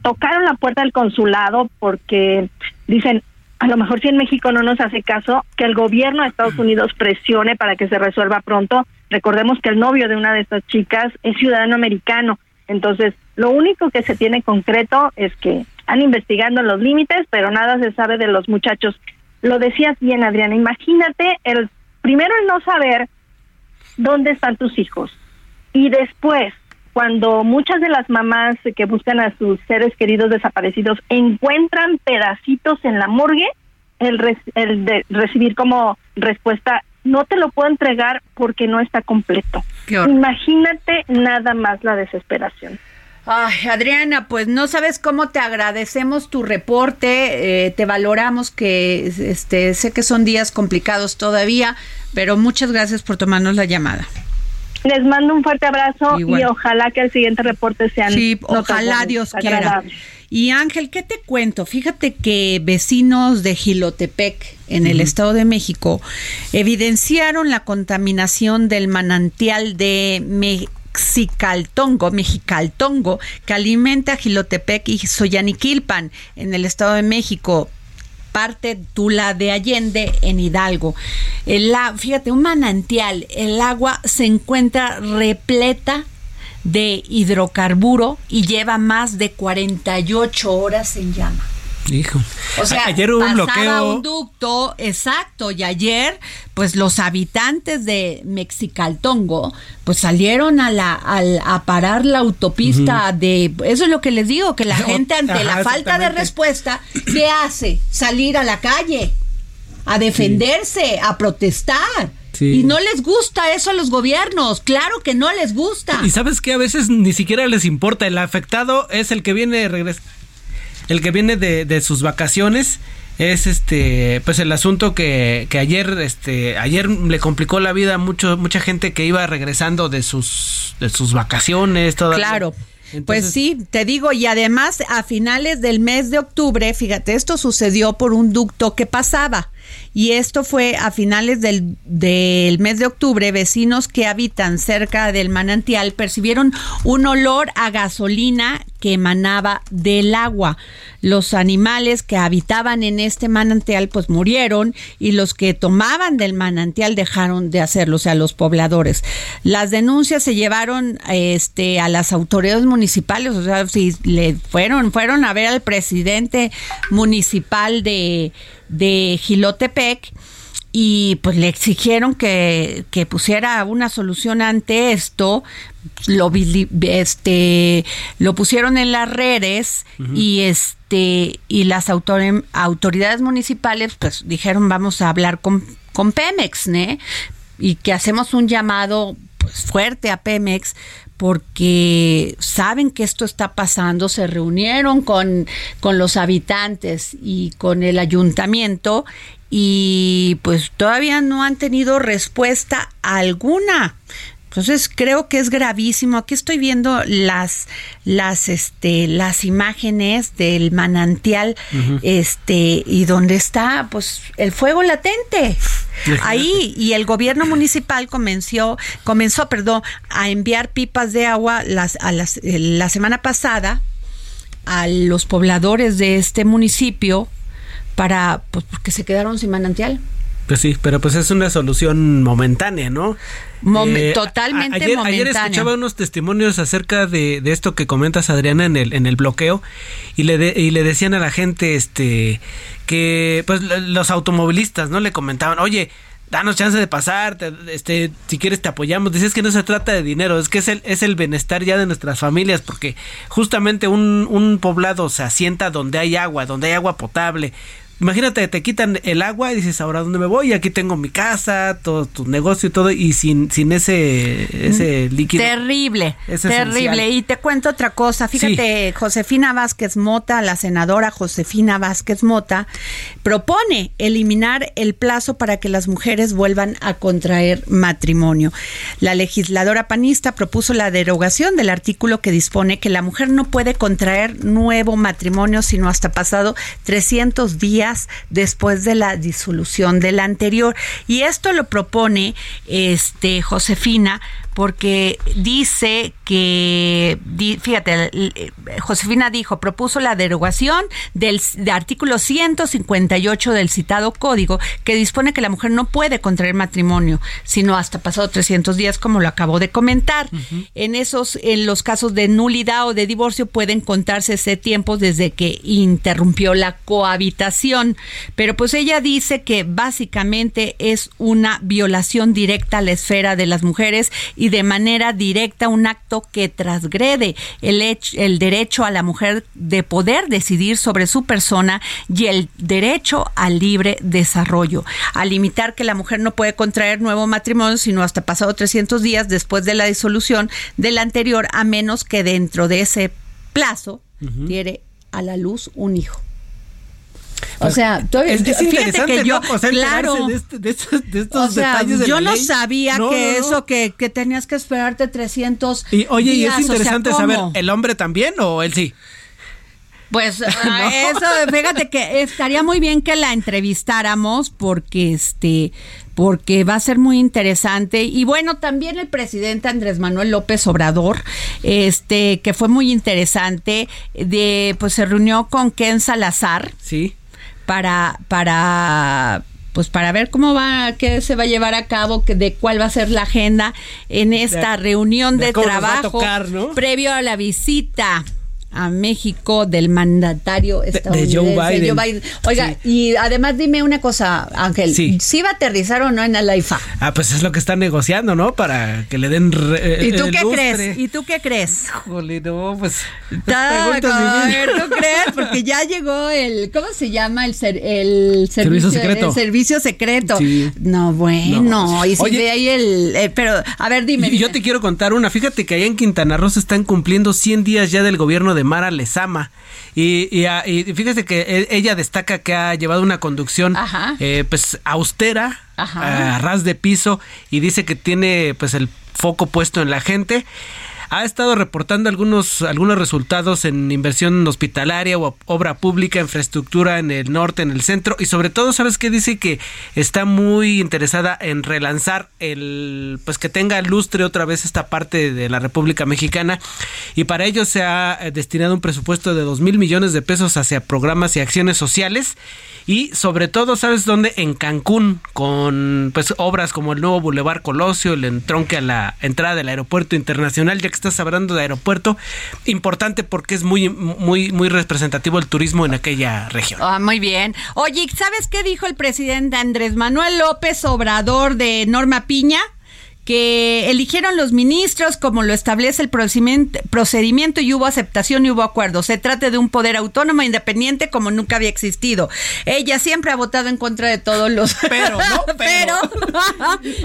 tocaron la puerta del consulado porque dicen, a lo mejor si en México no nos hace caso, que el gobierno de Estados Unidos presione para que se resuelva pronto. Recordemos que el novio de una de estas chicas es ciudadano americano. Entonces, lo único que se tiene concreto es que están investigando los límites, pero nada se sabe de los muchachos. Lo decías bien, Adriana, imagínate el primero el no saber dónde están tus hijos y después cuando muchas de las mamás que buscan a sus seres queridos desaparecidos encuentran pedacitos en la morgue, el, de recibir como respuesta, no te lo puedo entregar porque no está completo. Imagínate nada más la desesperación. Ay, Adriana, pues no sabes cómo te agradecemos tu reporte, eh, te valoramos que este sé que son días complicados todavía, pero muchas gracias por tomarnos la llamada. Les mando un fuerte abrazo Igual. y ojalá que el siguiente reporte sean Sí, ojalá Dios quiera. Y Ángel, ¿qué te cuento? Fíjate que vecinos de Gilotepec, en el. Estado de México, evidenciaron la contaminación del manantial de Mexicaltongo, Mexicaltongo, que alimenta Gilotepec y Soyaniquilpan, en el Estado de México parte Tula de Allende en Hidalgo. El, fíjate, un manantial, el agua se encuentra repleta de hidrocarburo y lleva más de 48 horas en llama. Hijo. O sea, ayer hubo un bloqueo. un ducto, exacto, y ayer, pues los habitantes de Mexicaltongo, pues salieron a la al- a parar la autopista de, eso es lo que les digo, que la <laughs> gente ante Ajá, la falta de respuesta, ¿qué hace? Salir a la calle, a defenderse, a protestar. Sí. Y no les gusta eso a los gobiernos, claro que no les gusta. Y sabes que a veces ni siquiera les importa. El afectado es el que viene regresa, el que viene de, de sus vacaciones. Es este, pues el asunto que, que ayer, este, ayer le complicó la vida a mucho, mucha gente que iba regresando de sus, de sus vacaciones. todavía. Claro. pues sí, te digo, y además a finales del mes de octubre, fíjate, esto sucedió por un ducto que pasaba. Y esto fue a finales del, del mes de octubre, vecinos que habitan cerca del manantial percibieron un olor a gasolina que emanaba del agua. Los animales que habitaban en este manantial pues murieron y los que tomaban del manantial dejaron de hacerlo, o sea, los pobladores. Las denuncias se llevaron este a las autoridades municipales, o sea, si le fueron fueron a ver al presidente municipal de de Gilotepec y pues le exigieron que, que pusiera una solución ante esto lo este lo pusieron en las redes y este y las autor- autoridades municipales pues dijeron vamos a hablar con, con Pemex ¿ne? y que hacemos un llamado pues, fuerte a Pemex porque saben que esto está pasando, se reunieron con, con los habitantes y con el ayuntamiento y pues todavía no han tenido respuesta alguna. Entonces creo que es gravísimo. Aquí estoy viendo las las este las imágenes del manantial este y donde está pues el fuego latente. Ahí y el gobierno municipal comenzó comenzó, perdón, a enviar pipas de agua las a las eh, la semana pasada a los pobladores de este municipio para pues porque se quedaron sin manantial. Pues sí, pero pues es una solución momentánea, ¿no? A- totalmente ayer, Ayer momentánea. escuchaba unos testimonios acerca de, de esto que comentas, Adriana, en el, en el bloqueo, y le, de- y le decían a la gente este que pues los automovilistas, ¿no? Le comentaban, oye, danos chance de pasar, te- este, si quieres te apoyamos. Dices que no se trata de dinero, es que es el, es el bienestar ya de nuestras familias, porque justamente un, un poblado se asienta donde hay agua, donde hay agua potable. Imagínate, te quitan el agua y dices, ahora dónde me voy, aquí tengo mi casa, todo tu negocio y todo, y sin, sin ese, ese líquido. Terrible, Es terrible. Y te cuento otra cosa. Fíjate, Josefina Vázquez Mota, la senadora Josefina Vázquez Mota, propone eliminar el plazo para que las mujeres vuelvan a contraer matrimonio. La legisladora panista propuso la derogación del artículo que dispone que la mujer no puede contraer nuevo matrimonio sino hasta pasado 300 días después de la disolución del anterior. Y esto lo propone este Josefina porque dice que, fíjate, Josefina dijo, propuso la derogación del de artículo 158 del citado código que dispone que la mujer no puede contraer matrimonio, sino hasta pasado 300 días, como lo acabo de comentar. En esos, en los casos de nulidad o de divorcio pueden contarse ese tiempo desde que interrumpió la cohabitación. Pero pues ella dice que básicamente es una violación directa a la esfera de las mujeres y y de manera directa un acto que transgrede el, el derecho a la mujer de poder decidir sobre su persona y el derecho al libre desarrollo. Al limitar que la mujer no puede contraer nuevo matrimonio sino hasta pasado 300 días después de la disolución del anterior, a menos que dentro de ese plazo diere a la luz un hijo. O sea, tú- es, es interesante, que yo, ¿no? O sea, enterarse claro, de, este- de estos, de estos o sea, detalles de yo la no ley. sabía No, que no, no. eso, que, que tenías que esperarte 300 Y oye, y es o sea, interesante saber, ¿el hombre también o él sí? Pues <laughs> ah, eso, fíjate que estaría muy bien que la entrevistáramos porque este porque va a ser muy interesante y bueno también el presidente Andrés Manuel López Obrador este que fue muy interesante de pues se reunió con Ken Salazar sí para para pues para ver cómo va qué se va a llevar a cabo que de cuál va a ser la agenda en esta De- reunión de de, trabajo tocar, ¿no? previo a la visita a México del mandatario estadounidense Joe Biden. Oiga, y además dime una cosa, Ángel, Sí. ¿sí va a aterrizar o no en el AIFA? Ah, pues es lo que están negociando, ¿no? Para que le den re- ¿Y tú eh, qué lustre. crees? ¿Y tú qué crees? Híjole, no, pues. Ta- ver, ¿tú crees? Porque ya llegó el, ¿cómo se llama? El, ser- el Servicio secreto. El servicio secreto. Sí. No, bueno, No. y si Oye. ve ahí el, eh, pero, a ver, dime. Y yo dime. te quiero contar una. Fíjate que allá en Quintana Roo se están cumpliendo 100 días ya del gobierno de Mara Lezama. Y, y, y fíjese que e- ella destaca que ha llevado una conducción eh, pues austera, Ajá. a ras de piso y dice que tiene pues el foco puesto en la gente. Ha estado reportando algunos, algunos resultados en inversión hospitalaria o obra pública, infraestructura en el norte, en el centro y sobre todo, ¿sabes qué? Dice que está muy interesada en relanzar el, pues que tenga lustre otra vez esta parte de la República Mexicana y para ello se ha eh, destinado un presupuesto de dos mil millones de pesos hacia programas y acciones sociales y sobre todo, ¿sabes dónde? En Cancún, con pues obras como el nuevo Boulevard Colosio, el entronque a la entrada del aeropuerto internacional, que estás hablando de aeropuerto, importante porque es muy, muy, muy representativo el turismo en aquella región. Ah, muy bien. Oye, ¿sabes qué dijo el presidente Andrés Manuel López Obrador de Norma Piña? Que eligieron los ministros como lo establece el procedimiento, y hubo aceptación y hubo acuerdo. Se trata de un poder autónomo e independiente como nunca había existido. Ella siempre ha votado en contra de todos los... <laughs> Pero, ¿no? <laughs> Pero,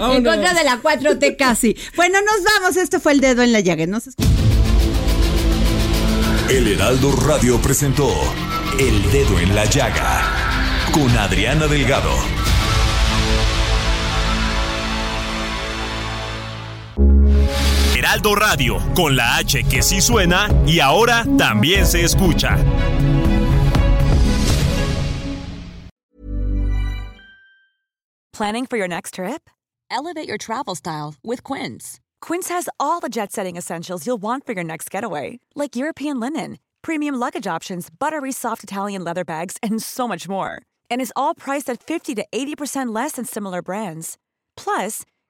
<laughs> en contra de la 4T casi. Bueno, nos vamos. Esto fue el dedo en la llaga. Nos. El Heraldo Radio presentó El Dedo en la Llaga con Adriana Delgado. Heraldo Radio, con la H que sí suena y ahora también se escucha. Planning for your next trip? Elevate your travel style with Quince. Quince has all the jet setting essentials you'll want for your next getaway, like European linen, premium luggage options, buttery soft Italian leather bags, and so much more. And is all priced at 50 to 80% less than similar brands. Plus,